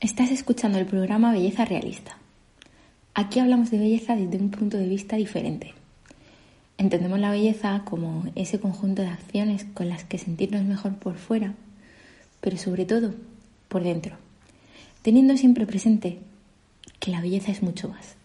Estás escuchando el programa Belleza Realista. Aquí hablamos de belleza desde un punto de vista diferente. Entendemos la belleza como ese conjunto de acciones con las que sentirnos mejor por fuera, pero sobre todo por dentro, teniendo siempre presente que la belleza es mucho más.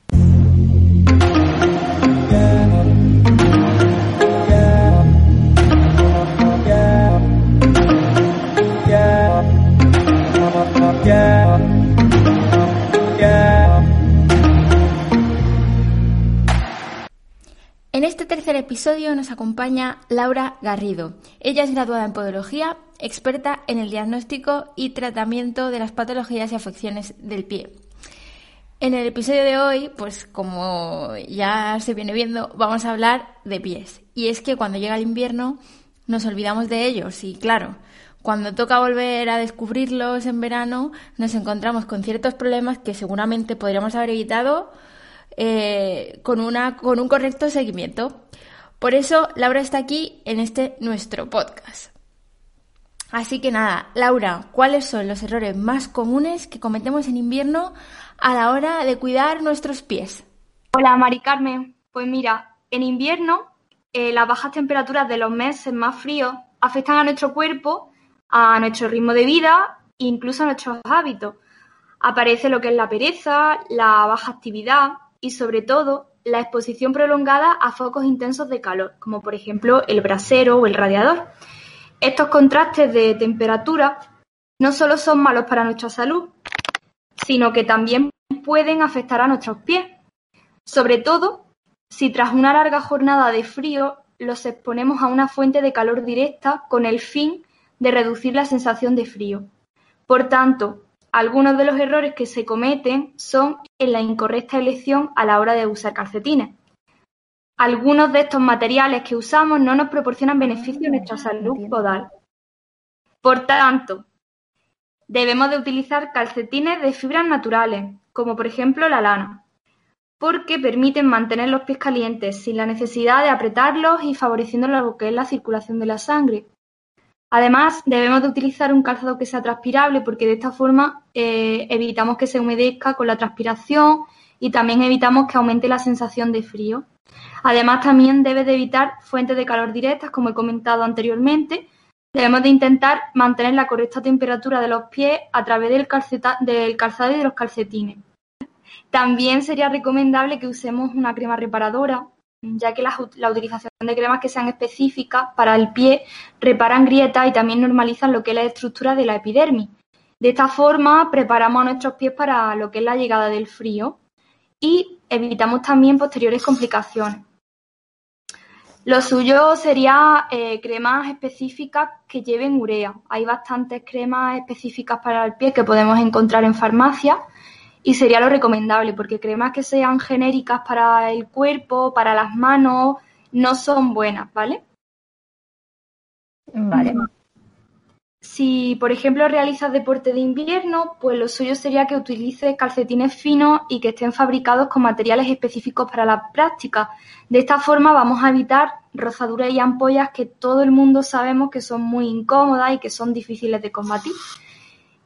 Episodio nos acompaña Laura Garrido. Ella es graduada en podología, experta en el diagnóstico y tratamiento de las patologías y afecciones del pie. En el episodio de hoy, pues como ya se viene viendo, vamos a hablar de pies. Y es que cuando llega el invierno nos olvidamos de ellos y claro, cuando toca volver a descubrirlos en verano nos encontramos con ciertos problemas que seguramente podríamos haber evitado eh, con, una, con un correcto seguimiento. Por eso Laura está aquí en este nuestro podcast. Así que nada, Laura, ¿cuáles son los errores más comunes que cometemos en invierno a la hora de cuidar nuestros pies? Hola, Mari Carmen. Pues mira, en invierno eh, las bajas temperaturas de los meses más fríos afectan a nuestro cuerpo, a nuestro ritmo de vida e incluso a nuestros hábitos. Aparece lo que es la pereza, la baja actividad y sobre todo la exposición prolongada a focos intensos de calor, como por ejemplo el brasero o el radiador. Estos contrastes de temperatura no solo son malos para nuestra salud, sino que también pueden afectar a nuestros pies. Sobre todo si tras una larga jornada de frío los exponemos a una fuente de calor directa con el fin de reducir la sensación de frío. Por tanto, algunos de los errores que se cometen son en la incorrecta elección a la hora de usar calcetines. Algunos de estos materiales que usamos no nos proporcionan beneficio a nuestra salud podal. Por tanto, debemos de utilizar calcetines de fibras naturales, como por ejemplo la lana, porque permiten mantener los pies calientes sin la necesidad de apretarlos y favoreciendo lo que es la circulación de la sangre. Además, debemos de utilizar un calzado que sea transpirable porque de esta forma eh, evitamos que se humedezca con la transpiración y también evitamos que aumente la sensación de frío. Además, también debe de evitar fuentes de calor directas, como he comentado anteriormente. Debemos de intentar mantener la correcta temperatura de los pies a través del calzado y de los calcetines. También sería recomendable que usemos una crema reparadora, ya que la, utilización de cremas que sean específicas para el pie reparan grietas y también normalizan lo que es la estructura de la epidermis. De esta forma preparamos a nuestros pies para lo que es la llegada del frío y evitamos también posteriores complicaciones. Lo suyo sería eh, cremas específicas que lleven urea. Hay bastantes cremas específicas para el pie que podemos encontrar en farmacia y sería lo recomendable porque cremas que sean genéricas para el cuerpo, para las manos, no son buenas, ¿vale? Vale. Si, por ejemplo, realizas deporte de invierno, pues lo suyo sería que utilices calcetines finos y que estén fabricados con materiales específicos para la práctica. De esta forma vamos a evitar rozaduras y ampollas que todo el mundo sabemos que son muy incómodas y que son difíciles de combatir.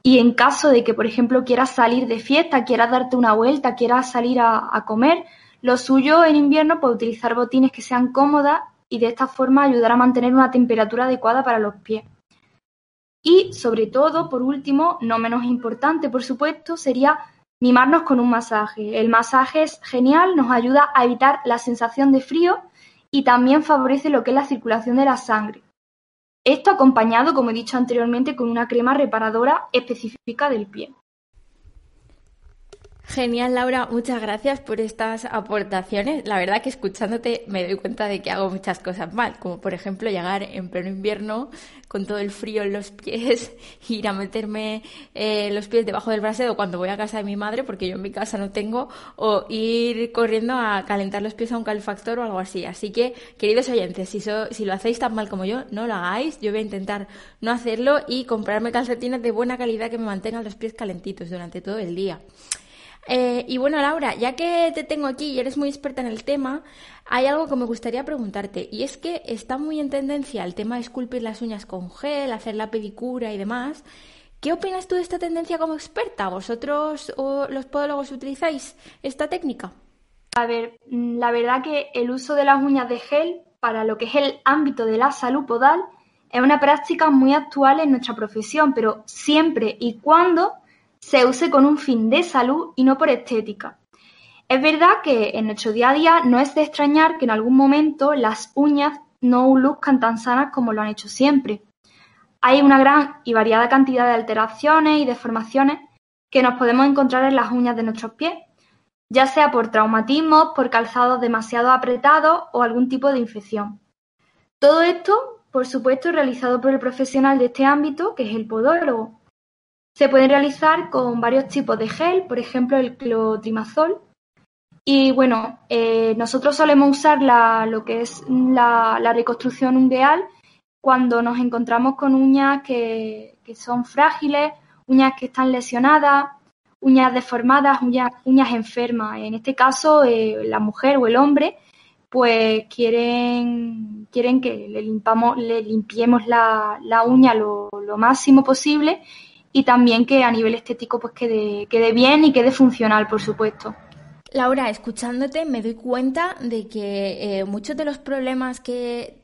Y en caso de que, por ejemplo, quieras salir de fiesta, quieras darte una vuelta, quieras salir a, comer, lo suyo en invierno, pues utilizar botines que sean cómodas y de esta forma ayudar a mantener una temperatura adecuada para los pies. Y sobre todo, por último, no menos importante, por supuesto, sería mimarnos con un masaje. El masaje es genial, nos ayuda a evitar la sensación de frío y también favorece lo que es la circulación de la sangre. Esto acompañado, como he dicho anteriormente, con una crema reparadora específica del pie. Genial, Laura. Muchas gracias por estas aportaciones. La verdad que escuchándote me doy cuenta de que hago muchas cosas mal, como por ejemplo llegar en pleno invierno con todo el frío en los pies, ir a meterme eh, los pies debajo del brasero cuando voy a casa de mi madre, porque yo en mi casa no tengo, o ir corriendo a calentar los pies a un calefactor o algo así. Así que, queridos oyentes, si, si lo hacéis tan mal como yo, no lo hagáis. Yo voy a intentar no hacerlo y comprarme calcetines de buena calidad que me mantengan los pies calentitos durante todo el día. Eh, y bueno, Laura, ya que te tengo aquí y eres muy experta en el tema, hay algo que me gustaría preguntarte. Y es que está muy en tendencia el tema de esculpir las uñas con gel, hacer la pedicura y demás. ¿Qué opinas tú de esta tendencia como experta? ¿Vosotros o los podólogos utilizáis esta técnica? A ver, mm, la verdad que el uso de las uñas de gel para lo que es el ámbito de la salud podal es una práctica muy actual en nuestra profesión, pero siempre y cuando se use con un fin de salud y no por estética. Es verdad que en nuestro día a día no es de extrañar que en algún momento las uñas no luzcan tan sanas como lo han hecho siempre. Hay una gran y variada cantidad de alteraciones y deformaciones que nos podemos encontrar en las uñas de nuestros pies, ya sea por traumatismos, por calzados demasiado apretados o algún tipo de infección. Todo esto, por supuesto, realizado por el profesional de este ámbito, que es el podólogo, se pueden realizar con varios tipos de gel, por ejemplo el clotrimazol. Y bueno, eh, nosotros solemos usar lo que es la, reconstrucción ungueal cuando nos encontramos con uñas que, son frágiles, uñas que están lesionadas, uñas deformadas, uñas, enfermas. En este caso, eh, la mujer o el hombre, pues quieren, quieren que le, limpamos, le limpiemos la, uña lo, máximo posible y también que a nivel estético pues quede, quede bien y quede funcional, por supuesto. Laura, escuchándote me doy cuenta de que eh, muchos de los problemas que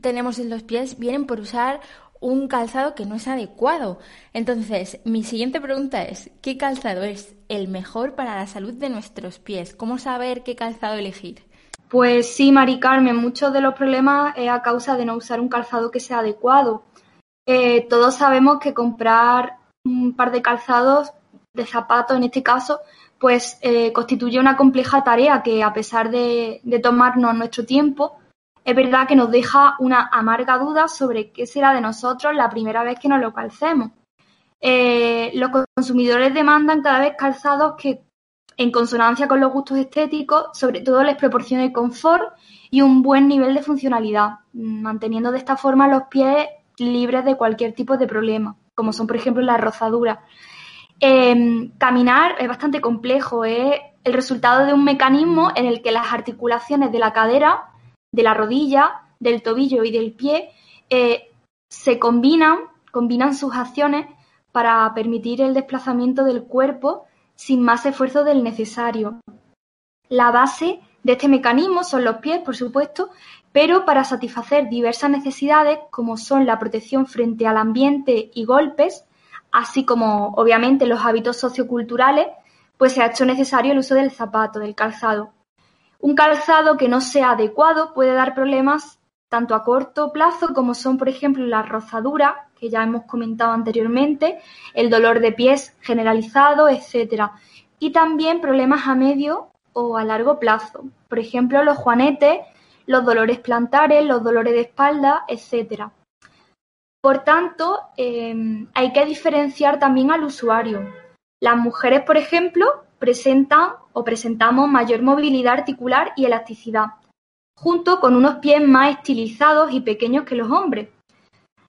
tenemos en los pies vienen por usar un calzado que no es adecuado. Entonces, mi siguiente pregunta es, ¿qué calzado es el mejor para la salud de nuestros pies? ¿Cómo saber qué calzado elegir? Pues sí, Mari Carmen, muchos de los problemas es a causa de no usar un calzado que sea adecuado. Eh, todos sabemos que comprar un par de calzados, de zapatos en este caso, pues eh, constituye una compleja tarea que a pesar de, tomarnos nuestro tiempo, es verdad que nos deja una amarga duda sobre qué será de nosotros la primera vez que nos lo calcemos. Eh, los consumidores demandan cada vez calzados que, en consonancia con los gustos estéticos, sobre todo les proporcione confort y un buen nivel de funcionalidad, manteniendo de esta forma los pies libres de cualquier tipo de problema, como son, por ejemplo, las rozaduras. Em, caminar es bastante complejo, es el resultado de un mecanismo en el que las articulaciones de la cadera, de la rodilla, del tobillo y del pie eh, se combinan, combinan sus acciones para permitir el desplazamiento del cuerpo sin más esfuerzo del necesario. La base de este mecanismo son los pies, por supuesto, pero para satisfacer diversas necesidades como son la protección frente al ambiente y golpes, así como obviamente los hábitos socioculturales, pues se ha hecho necesario el uso del zapato, del calzado. Un calzado que no sea adecuado puede dar problemas tanto a corto plazo como son, por ejemplo, la rozadura, que ya hemos comentado anteriormente, el dolor de pies generalizado, etcétera, y también problemas a medio o a largo plazo, por ejemplo, los juanetes, los dolores plantares, los dolores de espalda, etcétera. Por tanto, em, hay que diferenciar también al usuario. Las mujeres, por ejemplo, presentan o presentamos mayor movilidad articular y elasticidad, junto con unos pies más estilizados y pequeños que los hombres.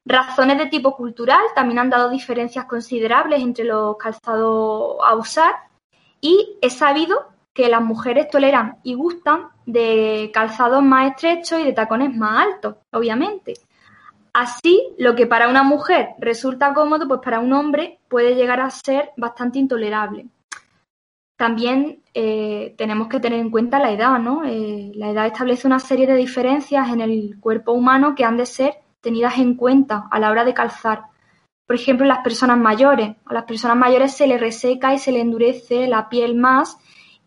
Razones de tipo cultural también han dado diferencias considerables entre los calzados a usar y es sabido que las mujeres toleran y gustan de calzados más estrechos y de tacones más altos, obviamente. Así, lo que para una mujer resulta cómodo, pues para un hombre puede llegar a ser bastante intolerable. También eh, tenemos que tener en cuenta la edad, ¿no? Eh, la edad establece una serie de diferencias en el cuerpo humano que han de ser tenidas en cuenta a la hora de calzar. Por ejemplo, las personas mayores. A las personas mayores se les reseca y se les endurece la piel más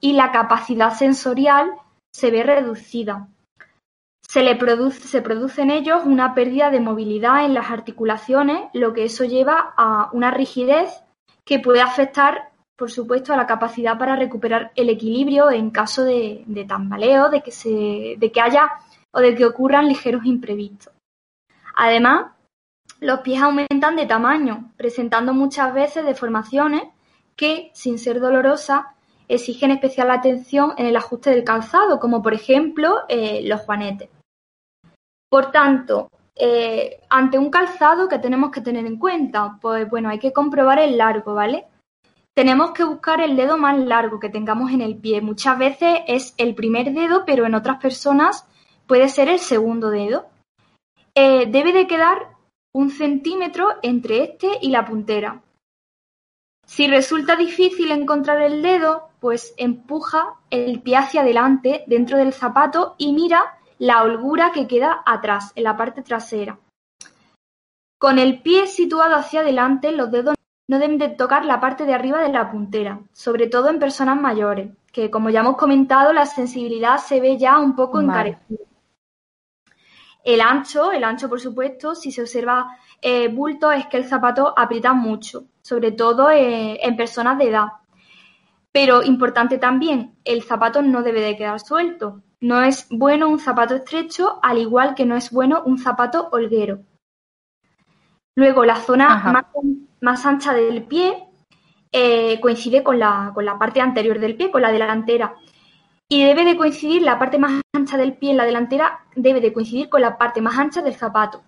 y la capacidad sensorial se ve reducida. Se, le produce, en ellos una pérdida de movilidad en las articulaciones, lo que eso lleva a una rigidez que puede afectar por supuesto, a la capacidad para recuperar el equilibrio en caso de, de tambaleo, de que, se, de que haya o de que ocurran ligeros imprevistos. Además, los pies aumentan de tamaño, presentando muchas veces deformaciones que, sin ser dolorosas, exigen especial atención en el ajuste del calzado, como por ejemplo eh, los juanetes. Por tanto, eh, ante un calzado que tenemos que tener en cuenta, pues bueno, hay que comprobar el largo, ¿vale? Tenemos que buscar el dedo más largo que tengamos en el pie. Muchas veces es el primer dedo, pero en otras personas puede ser el segundo dedo. Eh, debe de quedar un centímetro entre este y la puntera. Si resulta difícil encontrar el dedo, pues empuja el pie hacia adelante dentro del zapato y mira la holgura que queda atrás, en la parte trasera. Con el pie situado hacia adelante, los dedos no deben de tocar la parte de arriba de la puntera, sobre todo en personas mayores, que como ya hemos comentado, la sensibilidad se ve ya un poco encarecida. El ancho, el ancho por supuesto, si se observa eh, bulto es que el zapato aprieta mucho, sobre todo eh, en personas de edad. Pero importante también, el zapato no debe de quedar suelto. No es bueno un zapato estrecho, al igual que no es bueno un zapato holguero. Luego, la zona más, ancha del pie eh, coincide con la, con la parte anterior del pie, con la delantera y debe de coincidir la parte más ancha del pie en la delantera debe de coincidir con la parte más ancha del zapato.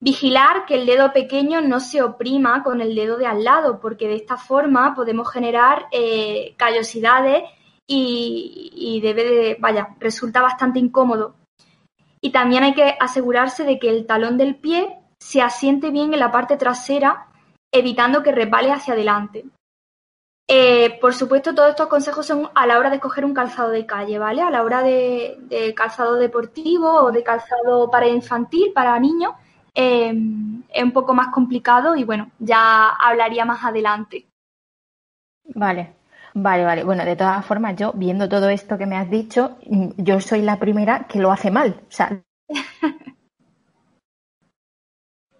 Vigilar que el dedo pequeño no se oprima con el dedo de al lado, porque de esta forma podemos generar eh, callosidades y, debe de, vaya, resulta bastante incómodo. Y también hay que asegurarse de que el talón del pie se asiente bien en la parte trasera, evitando que resbale hacia adelante. Eh, por supuesto, todos estos consejos son a la hora de escoger un calzado de calle, ¿vale? A la hora de, calzado deportivo o de calzado para infantil, para niños, em, es un poco más complicado y bueno, ya hablaría más adelante. Vale, vale, vale. Bueno, de todas formas, yo viendo todo esto que me has dicho, mm, yo soy la primera que lo hace mal. O sea,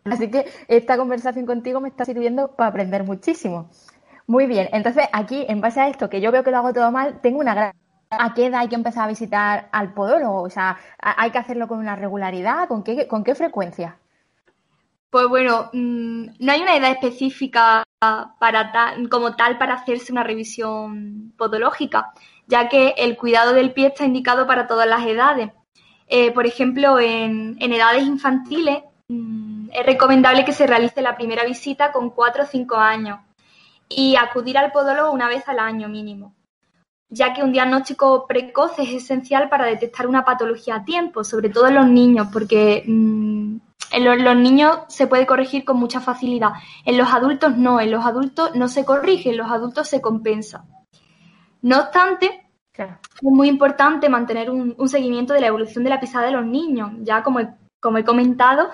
Así que esta conversación contigo me está sirviendo para aprender muchísimo. Muy bien, entonces aquí, en base a esto, que yo veo que lo hago todo mal, tengo una gran... ¿A qué edad hay que empezar a visitar al podólogo? O sea, ¿hay que hacerlo con una regularidad? ¿Con qué, con qué frecuencia? Pues bueno, mm, no hay una edad específica para como tal para hacerse una revisión podológica, ya que el cuidado del pie está indicado para todas las edades. Eh, por ejemplo, en, edades infantiles mm, es recomendable que se realice la primera visita con 4 o 5 años y acudir al podólogo una vez al año mínimo, ya que un diagnóstico precoz es esencial para detectar una patología a tiempo, sobre todo en los niños, porque mm, en los, niños se puede corregir con mucha facilidad, en los adultos no, en los adultos no se corrige, en los adultos se compensa. No obstante, es muy importante mantener un, un, seguimiento de la evolución de la pisada de los niños, ya como como he comentado,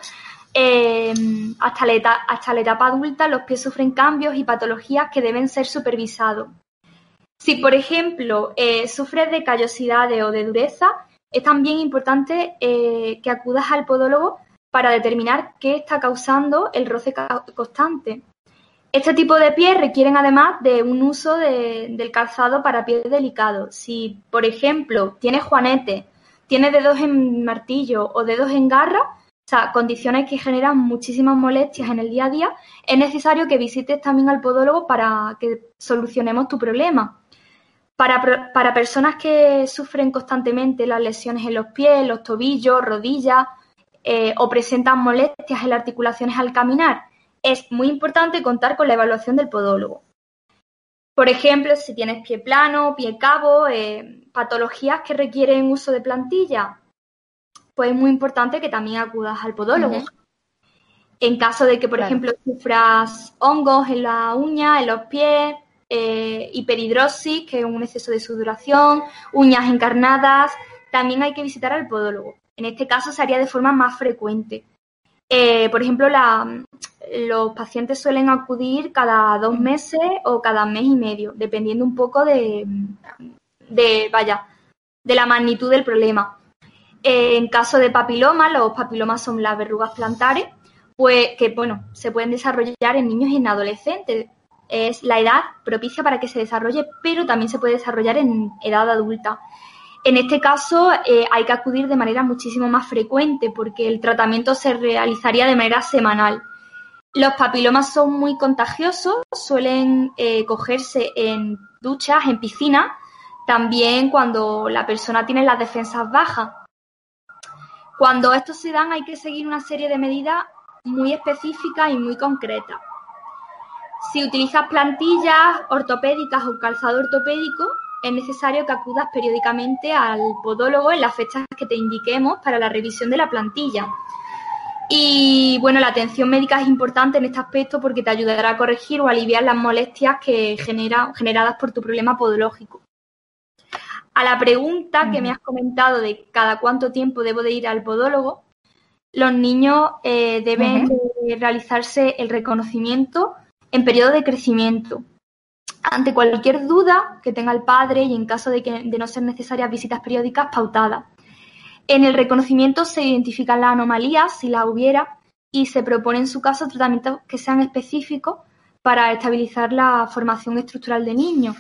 Em, hasta, la etapa, hasta la etapa adulta los pies sufren cambios y patologías que deben ser supervisados. Si, por ejemplo, eh, sufres de callosidades o de dureza, es también importante eh, que acudas al podólogo para determinar qué está causando el roce constante. Este tipo de pies requieren además de un uso del calzado para pies delicados. Si, por ejemplo, tienes juanete, tienes dedos en martillo o dedos en garra, o sea, condiciones que generan muchísimas molestias en el día a día, es necesario que visites también al podólogo para que solucionemos tu problema. Para, personas que sufren constantemente las lesiones en los pies, los tobillos, rodillas eh, o presentan molestias en las articulaciones al caminar, es muy importante contar con la evaluación del podólogo. Por ejemplo, si tienes pie plano, pie cabo, eh, patologías que requieren uso de plantilla, pues es muy importante que también acudas al podólogo. En caso de que, por ejemplo, sufras hongos en la uña, en los pies, eh, hiperhidrosis, que es un exceso de sudoración, uñas encarnadas, también hay que visitar al podólogo. En este caso se haría de forma más frecuente. Eh, por ejemplo, los pacientes suelen acudir cada dos meses o cada mes y medio, dependiendo un poco de, de vaya, de la magnitud del problema. En caso de papiloma, los papilomas son las verrugas plantares, pues que bueno, se pueden desarrollar en niños y en adolescentes. es la edad propicia para que se desarrolle, pero también se puede desarrollar en edad adulta. En este caso eh, hay que acudir de manera muchísimo más frecuente porque el tratamiento se realizaría de manera semanal. Los papilomas son muy contagiosos, suelen eh, cogerse en duchas, en piscinas, también cuando la persona tiene las defensas bajas. Cuando estos se dan hay que seguir una serie de medidas muy específicas y muy concretas. Si utilizas plantillas ortopédicas o calzado ortopédico, es necesario que acudas periódicamente al podólogo en las fechas que te indiquemos para la revisión de la plantilla. Y bueno, la atención médica es importante en este aspecto porque te ayudará a corregir o aliviar las molestias que genera, generadas por tu problema podológico. A la pregunta que me has comentado de cada cuánto tiempo debo de ir al podólogo, los niños eh, deben realizarse el reconocimiento en periodo de crecimiento. Ante cualquier duda que tenga el padre y en caso de, que, de no ser necesarias visitas periódicas pautadas. En el reconocimiento se identifican las anomalías, si las hubiera, y se propone en su caso tratamientos que sean específicos para estabilizar la formación estructural de niños.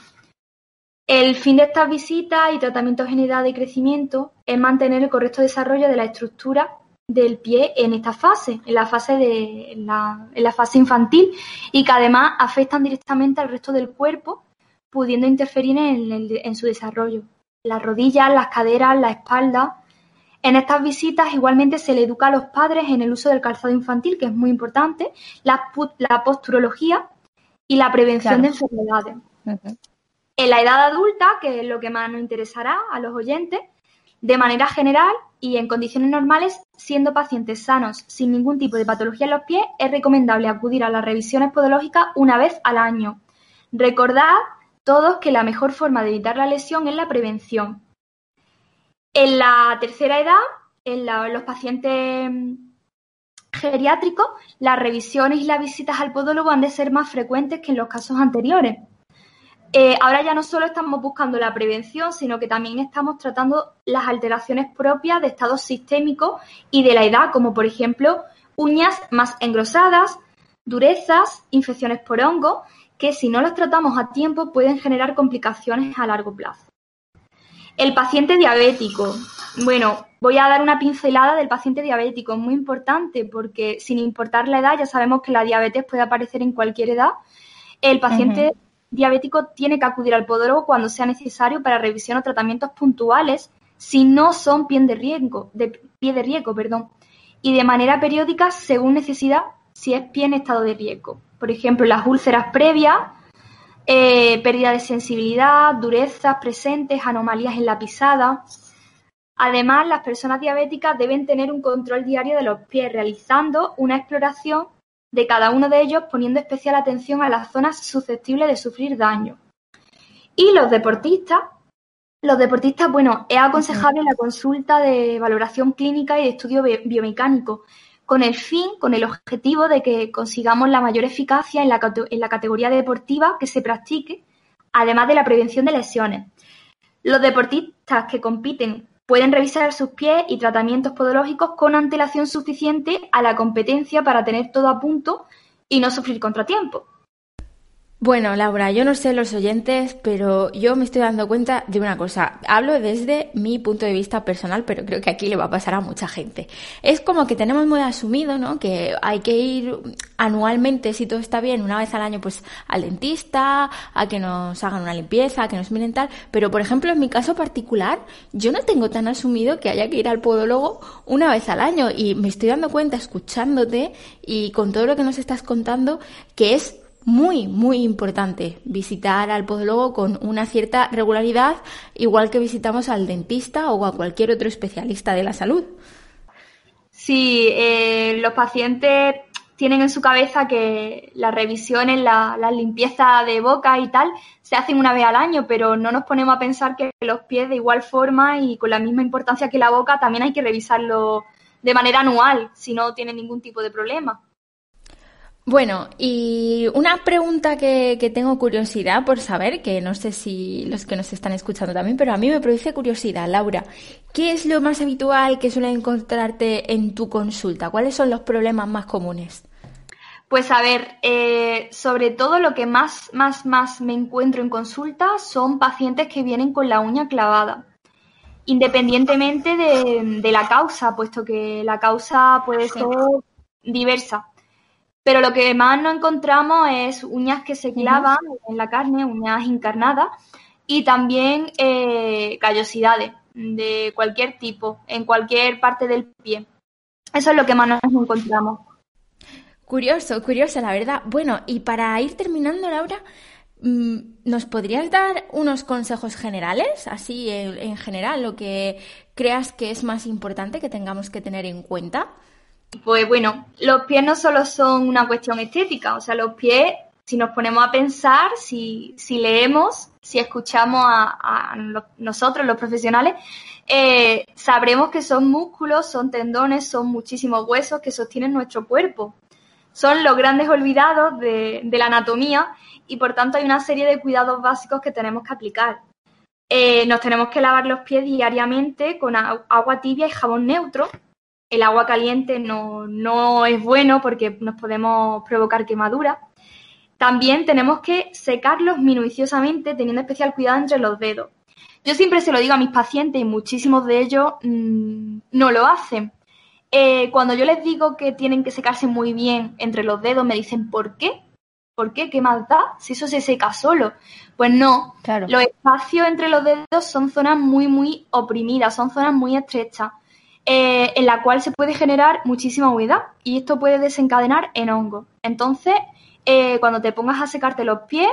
El fin de estas visitas y tratamientos en edad de crecimiento es mantener el correcto desarrollo de la estructura del pie en esta fase, en la fase de en la, fase infantil y que además afectan directamente al resto del cuerpo, pudiendo interferir en, en su desarrollo. Las rodillas, las caderas, la espalda. En estas visitas igualmente se le educa a los padres en el uso del calzado infantil, que es muy importante, la, la posturología y la prevención de enfermedades. En la edad adulta, que es lo que más nos interesará a los oyentes, de manera general y en condiciones normales, siendo pacientes sanos sin ningún tipo de patología en los pies, es recomendable acudir a las revisiones podológicas una vez al año. Recordad todos que la mejor forma de evitar la lesión es la prevención. En la tercera edad, en, los pacientes mm, geriátricos, las revisiones y las visitas al podólogo han de ser más frecuentes que en los casos anteriores. Eh, ahora ya no solo estamos buscando la prevención, sino que también estamos tratando las alteraciones propias de estados sistémicos y de la edad, como por ejemplo uñas más engrosadas, durezas, infecciones por hongo, que si no las tratamos a tiempo pueden generar complicaciones a largo plazo. El paciente diabético. Bueno, voy a dar una pincelada del paciente diabético, es muy importante porque sin importar la edad, ya sabemos que la diabetes puede aparecer en cualquier edad. El paciente diabético tiene que acudir al podólogo cuando sea necesario para revisión o tratamientos puntuales si no son pie de riesgo, de pie de riesgo, perdón, y de manera periódica según necesidad si es pie en estado de riesgo. Por ejemplo, las úlceras previas, eh, pérdida de sensibilidad, durezas presentes, anomalías en la pisada. Además, las personas diabéticas deben tener un control diario de los pies, realizando una exploración de cada uno de ellos poniendo especial atención a las zonas susceptibles de sufrir daño. Y los deportistas, los deportistas, bueno, es aconsejable la consulta de valoración clínica y de estudio biomecánico, con el fin, con el objetivo de que consigamos la mayor eficacia en la, en la categoría deportiva que se practique, además de la prevención de lesiones. Los deportistas que compiten Pueden revisar sus pies y tratamientos podológicos con antelación suficiente a la competencia para tener todo a punto y no sufrir contratiempo. Bueno, Laura, yo no sé los oyentes, pero yo me estoy dando cuenta de una cosa. Hablo desde mi punto de vista personal, pero creo que aquí le va a pasar a mucha gente. Es como que tenemos muy asumido, ¿no? Que hay que ir anualmente, si todo está bien, una vez al año, pues al dentista, a que nos hagan una limpieza, a que nos miren tal. Pero, por ejemplo, en mi caso particular, yo no tengo tan asumido que haya que ir al podólogo una vez al año. Y me estoy dando cuenta, escuchándote y con todo lo que nos estás contando, que es muy, muy importante visitar al podólogo con una cierta regularidad, igual que visitamos al dentista o a cualquier otro especialista de la salud. Sí, eh, los pacientes tienen en su cabeza que las revisiones, la, la, limpieza de boca y tal se hacen una vez al año, pero no nos ponemos a pensar que los pies de igual forma y con la misma importancia que la boca también hay que revisarlo de manera anual si no tienen ningún tipo de problema. Bueno, y una pregunta que, tengo curiosidad por saber, que no sé si los que nos están escuchando también, pero a mí me produce curiosidad, Laura. ¿Qué es lo más habitual que suele encontrarte en tu consulta? ¿Cuáles son los problemas más comunes? Pues a ver, eh, sobre todo lo que más, más, más me encuentro en consulta son pacientes que vienen con la uña clavada, independientemente de, de la causa, puesto que la causa puede ser diversa. Pero lo que más nos encontramos es uñas que se clavan en la carne, uñas encarnadas, y también eh, callosidades de cualquier tipo, en cualquier parte del pie. Eso es lo que más nos encontramos. Curioso, curioso, la verdad. Bueno, y para ir terminando, Laura, mm, ¿nos podrías dar unos consejos generales? Así, en, en general, lo que creas que es más importante que tengamos que tener en cuenta. Pues bueno, los pies no solo son una cuestión estética, o sea, los pies, si nos ponemos a pensar, si, si leemos, si escuchamos a, a nosotros, los profesionales, eh, sabremos que son músculos, son tendones, son muchísimos huesos que sostienen nuestro cuerpo. Son los grandes olvidados de, de la anatomía y por tanto hay una serie de cuidados básicos que tenemos que aplicar. Eh, nos tenemos que lavar los pies diariamente con agua tibia y jabón neutro. El agua caliente no, no es bueno porque nos podemos provocar quemaduras. También tenemos que secarlos minuciosamente teniendo especial cuidado entre los dedos. Yo siempre se lo digo a mis pacientes y muchísimos de ellos mm, no lo hacen. Eh, cuando yo les digo que tienen que secarse muy bien entre los dedos, me dicen, ¿por qué? ¿Por qué? ¿Qué más da? Si eso se seca solo. Pues no, Claro. los espacios entre los dedos son zonas muy, muy oprimidas, son zonas muy estrechas, eh, en la cual se puede generar muchísima humedad y esto puede desencadenar en hongo. Entonces, eh, cuando te pongas a secarte los pies,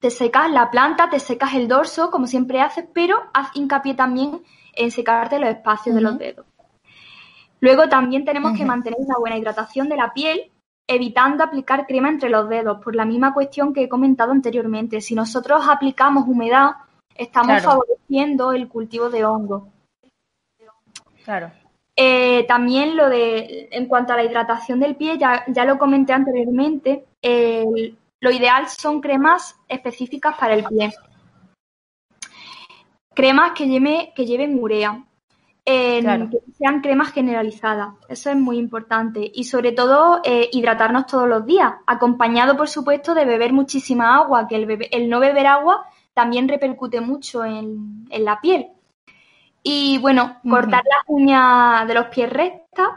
te secas la planta, te secas el dorso, como siempre haces, pero haz hincapié también en secarte los espacios de los dedos. Luego también tenemos que mantener una buena hidratación de la piel, evitando aplicar crema entre los dedos, por la misma cuestión que he comentado anteriormente. Si nosotros aplicamos humedad, estamos Claro. favoreciendo el cultivo de hongos. Claro. Eh, también lo de, en cuanto a la hidratación del pie, ya, ya lo comenté anteriormente, lo ideal son cremas específicas para el pie. Cremas que, lleve- que lleven urea, Claro. que sean cremas generalizadas, eso es muy importante. Y sobre todo, eh, hidratarnos todos los días, acompañado, por supuesto, de beber muchísima agua, que el, bebe- el no beber agua también repercute mucho en, en la piel. Y bueno, cortar las uñas de los pies rectas.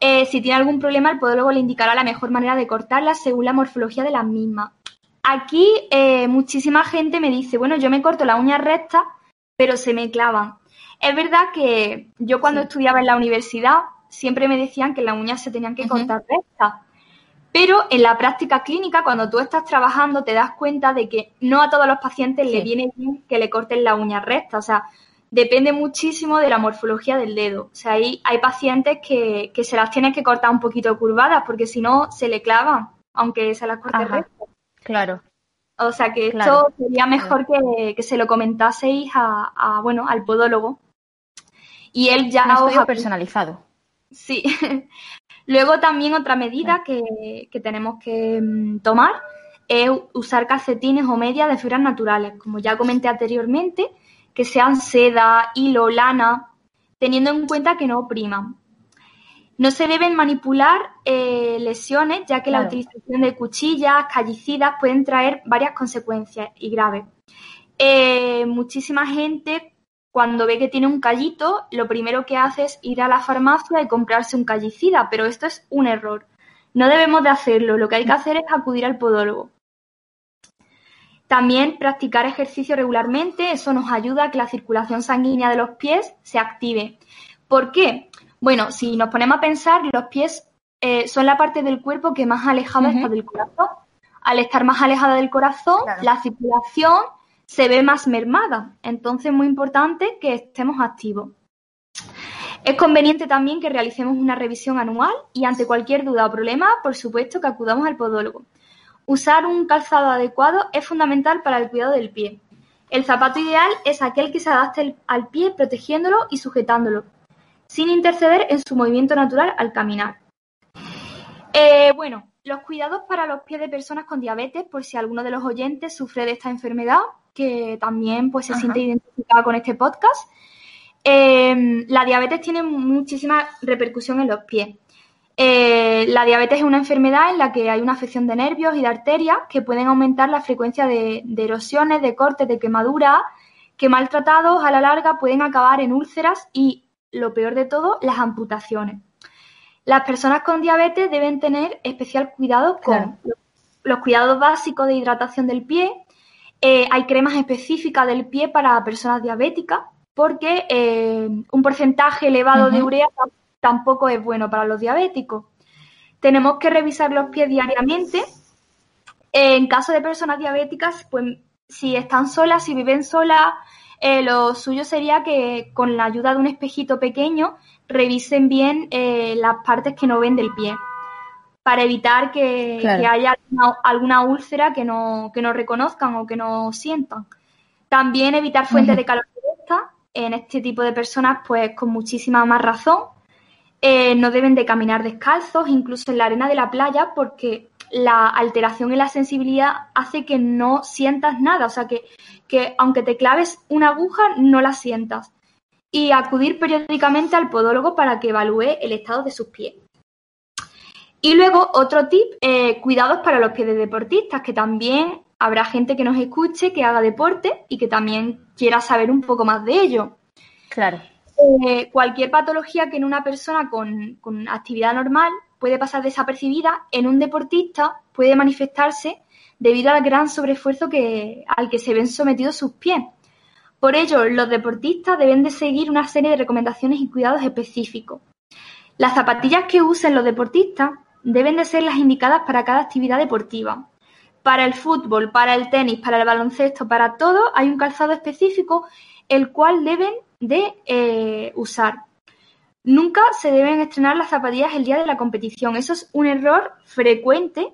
Eh, si tiene algún problema, el podólogo le indicará la mejor manera de cortarlas según la morfología de las mismas. Aquí eh, muchísima gente me dice, bueno, yo me corto las uñas rectas, pero se me clavan. Es verdad que yo cuando Sí. estudiaba en la universidad siempre me decían que las uñas se tenían que cortar rectas. Pero en la práctica clínica, cuando tú estás trabajando, te das cuenta de que no a todos los pacientes le viene bien que le corten la uña recta. O sea, depende muchísimo de la morfología del dedo. O sea, hay, hay pacientes que, que se las tienen que cortar un poquito curvadas porque si no se le clavan, aunque se las corte rectas. Claro. O sea que Claro. esto sería mejor que, que se lo comentaseis a, a, bueno, al podólogo. Y él ya Un os estudio ha- personalizado. Sí. Luego también otra medida que, que tenemos que mm, tomar es usar calcetines o medias de fibras naturales, como ya comenté anteriormente, que sean seda, hilo, lana, teniendo en cuenta que no opriman. No se deben manipular eh, lesiones, ya que la utilización de cuchillas, callicidas pueden traer varias consecuencias y graves. Eh, muchísima gente cuando ve que tiene un callito, lo primero que hace es ir a la farmacia y comprarse un callicida, pero esto es un error. No debemos de hacerlo, lo que hay que hacer es acudir al podólogo. También practicar ejercicio regularmente, eso nos ayuda a que la circulación sanguínea de los pies se active. ¿Por qué? Bueno, si nos ponemos a pensar, los pies eh, son la parte del cuerpo que más alejada está del corazón. Al estar más alejada del corazón, Claro. la circulación se ve más mermada. Entonces es muy importante que estemos activos. Es conveniente también que realicemos una revisión anual y ante cualquier duda o problema, por supuesto, que acudamos al podólogo. Usar un calzado adecuado es fundamental para el cuidado del pie. El zapato ideal es aquel que se adapte al pie protegiéndolo y sujetándolo, sin interceder en su movimiento natural al caminar. Eh, bueno, los cuidados para los pies de personas con diabetes, por si alguno de los oyentes sufre de esta enfermedad, que también pues, se Ajá. siente identificada con este podcast. Eh, la diabetes tiene muchísima repercusión en los pies. Eh, la diabetes es una enfermedad en la que hay una afección de nervios y de arterias que pueden aumentar la frecuencia de, de erosiones, de cortes, de quemaduras, que maltratados a la larga pueden acabar en úlceras y, lo peor de todo, las amputaciones. Las personas con diabetes deben tener especial cuidado con Claro. los, los cuidados básicos de hidratación del pie. Eh, hay cremas específicas del pie para personas diabéticas porque eh, un porcentaje elevado de urea tampoco es bueno para los diabéticos. Tenemos que revisar los pies diariamente. En caso de personas diabéticas, pues si están solas, si viven solas, eh, lo suyo sería que con la ayuda de un espejito pequeño revisen bien eh, las partes que no ven del pie para evitar que, Claro. que haya alguna, alguna úlcera que no, que no reconozcan o que no sientan. También evitar fuentes de calor directas. En este tipo de personas, pues con muchísima más razón. Eh, no deben de caminar descalzos, incluso en la arena de la playa, porque la alteración en la sensibilidad hace que no sientas nada. O sea, que, que aunque te claves una aguja, no la sientas. Y acudir periódicamente al podólogo para que evalúe el estado de sus pies. Y luego, otro tip, eh, cuidados para los pies de deportistas, que también habrá gente que nos escuche, que haga deporte y que también quiera saber un poco más de ello. Claro. Eh, cualquier patología que en una persona con, con actividad normal puede pasar desapercibida, en un deportista puede manifestarse debido al gran sobreesfuerzo que, al que se ven sometidos sus pies. Por ello, los deportistas deben de seguir una serie de recomendaciones y cuidados específicos. Las zapatillas que usen los deportistas deben de ser las indicadas para cada actividad deportiva. Para el fútbol, para el tenis, para el baloncesto, para todo hay un calzado específico el cual deben de eh, usar. Nunca se deben estrenar las zapatillas el día de la competición. Eso es un error frecuente,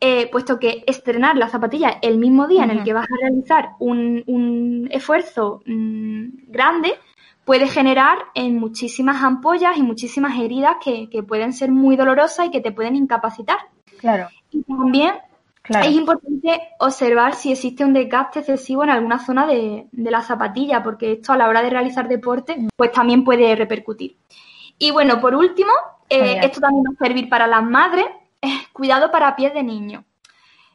eh, puesto que estrenar las zapatillas el mismo día en el que vas a realizar un, un esfuerzo mm, grande puede generar en muchísimas ampollas y muchísimas heridas que, que pueden ser muy dolorosas y que te pueden incapacitar. Claro. Y también Claro. es importante observar si existe un desgaste excesivo en alguna zona de, de la zapatilla, porque esto a la hora de realizar deporte, pues también puede repercutir. Y bueno, por último, eh, esto también va a servir para las madres, eh, cuidado para pies de niños.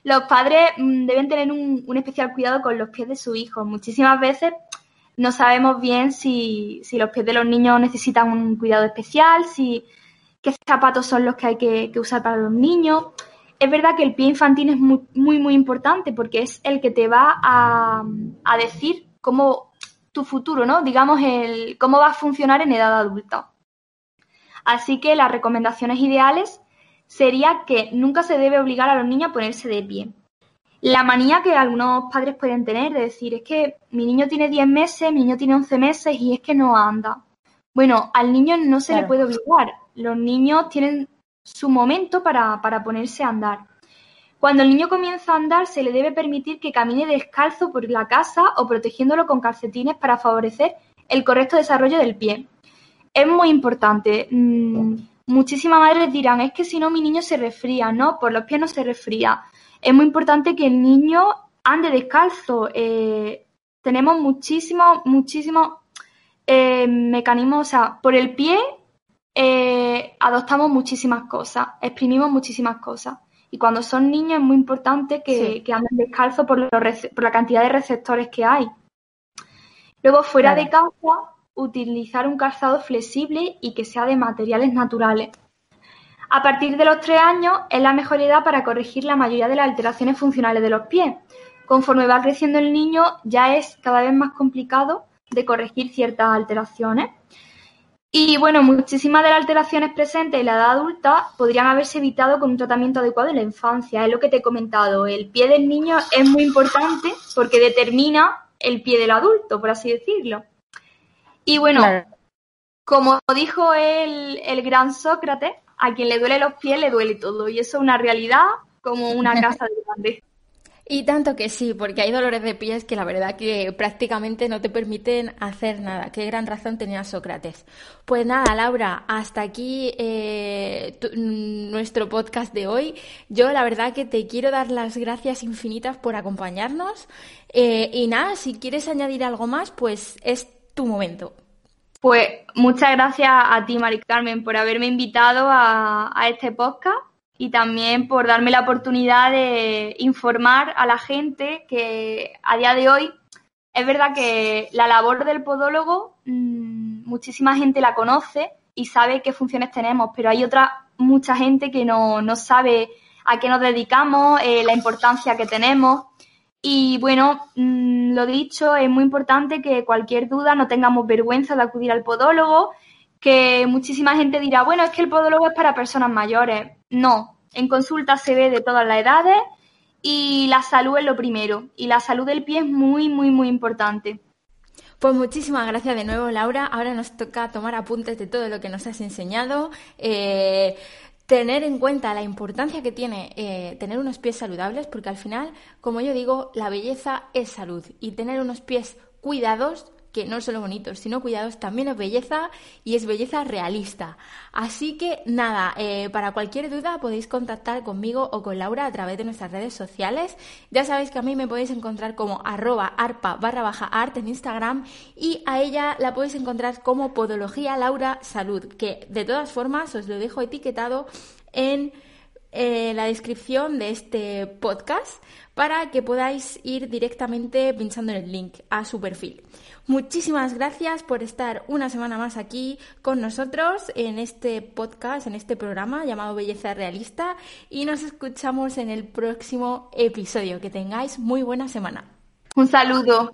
Los padres mm, deben tener un, un especial cuidado con los pies de sus hijos. Muchísimas veces no sabemos bien si, si los pies de los niños necesitan un cuidado especial, si qué zapatos son los que hay que, que usar para los niños. Es verdad que el pie infantil es muy, muy, muy importante porque es el que te va a, a decir cómo tu futuro, ¿no? Digamos, el, cómo va a funcionar en edad adulta. Así que las recomendaciones ideales sería que nunca se debe obligar a los niños a ponerse de pie. La manía que algunos padres pueden tener de decir es que mi niño tiene 10 meses, mi niño tiene 11 meses y es que no anda. Bueno, al niño no se Claro. le puede obligar. Los niños tienen su momento para, para ponerse a andar. Cuando el niño comienza a andar, se le debe permitir que camine descalzo por la casa o protegiéndolo con calcetines para favorecer el correcto desarrollo del pie. Es muy importante. Mm, muchísimas madres dirán, es que si no mi niño se resfría, no, por los pies no se resfría. Es muy importante que el niño ande descalzo. Eh, tenemos muchísimos, muchísimos eh, mecanismos, o sea, por el pie eh, adoptamos muchísimas cosas, exprimimos muchísimas cosas. Y cuando son niños es muy importante que, Sí. que anden descalzos por, los rece- por la cantidad de receptores que hay. Luego, fuera Claro. de casa, utilizar un calzado flexible y que sea de materiales naturales. A partir de los tres años es la mejor edad para corregir la mayoría de las alteraciones funcionales de los pies. Conforme va creciendo el niño, ya es cada vez más complicado de corregir ciertas alteraciones. Y bueno, muchísimas de las alteraciones presentes en la edad adulta podrían haberse evitado con un tratamiento adecuado en la infancia. Es lo que te he comentado. El pie del niño es muy importante porque determina el pie del adulto, por así decirlo. Y bueno, Claro. como dijo el, el gran Sócrates, a quien le duele los pies le duele todo. Y eso es una realidad como una casa de grande. Y tanto que sí, porque hay dolores de pies que la verdad que prácticamente no te permiten hacer nada. Qué gran razón tenía Sócrates. Pues nada, Laura, hasta aquí eh, mm, nuestro podcast de hoy. Yo la verdad que te quiero dar las gracias infinitas por acompañarnos. Eh, y nada, si quieres añadir algo más, pues es tu momento. Pues muchas gracias a ti, Mari Carmen, por haberme invitado a, a este podcast y también por darme la oportunidad de informar a la gente que a día de hoy es verdad que la labor del podólogo mmm, muchísima gente la conoce y sabe qué funciones tenemos, pero hay otra mucha gente que no, no sabe a qué nos dedicamos, eh, la importancia que tenemos. Y bueno, mmm, lo dicho, es muy importante que cualquier duda no tengamos vergüenza de acudir al podólogo, que muchísima gente dirá, bueno, es que el podólogo es para personas mayores. No, en consulta se ve de todas las edades y la salud es lo primero. Y la salud del pie es muy, muy, muy importante. Pues muchísimas gracias de nuevo, Laura. Ahora nos toca tomar apuntes de todo lo que nos has enseñado. Eh, tener en cuenta la importancia que tiene eh, tener unos pies saludables, porque al final, como yo digo, la belleza es salud y tener unos pies cuidados que no solo bonitos, sino cuidados, también es belleza y es belleza realista. Así que nada, eh, para cualquier duda podéis contactar conmigo o con Laura a través de nuestras redes sociales. Ya sabéis que a mí me podéis encontrar como arroba arpa barra baja art en Instagram y a ella la podéis encontrar como Podología Laura Salud, que de todas formas os lo dejo etiquetado en eh, la descripción de este podcast para que podáis ir directamente pinchando en el link a su perfil. Muchísimas gracias por estar una semana más aquí con nosotros en este podcast, en este programa llamado Belleza Realista y nos escuchamos en el próximo episodio. Que tengáis muy buena semana. Un saludo.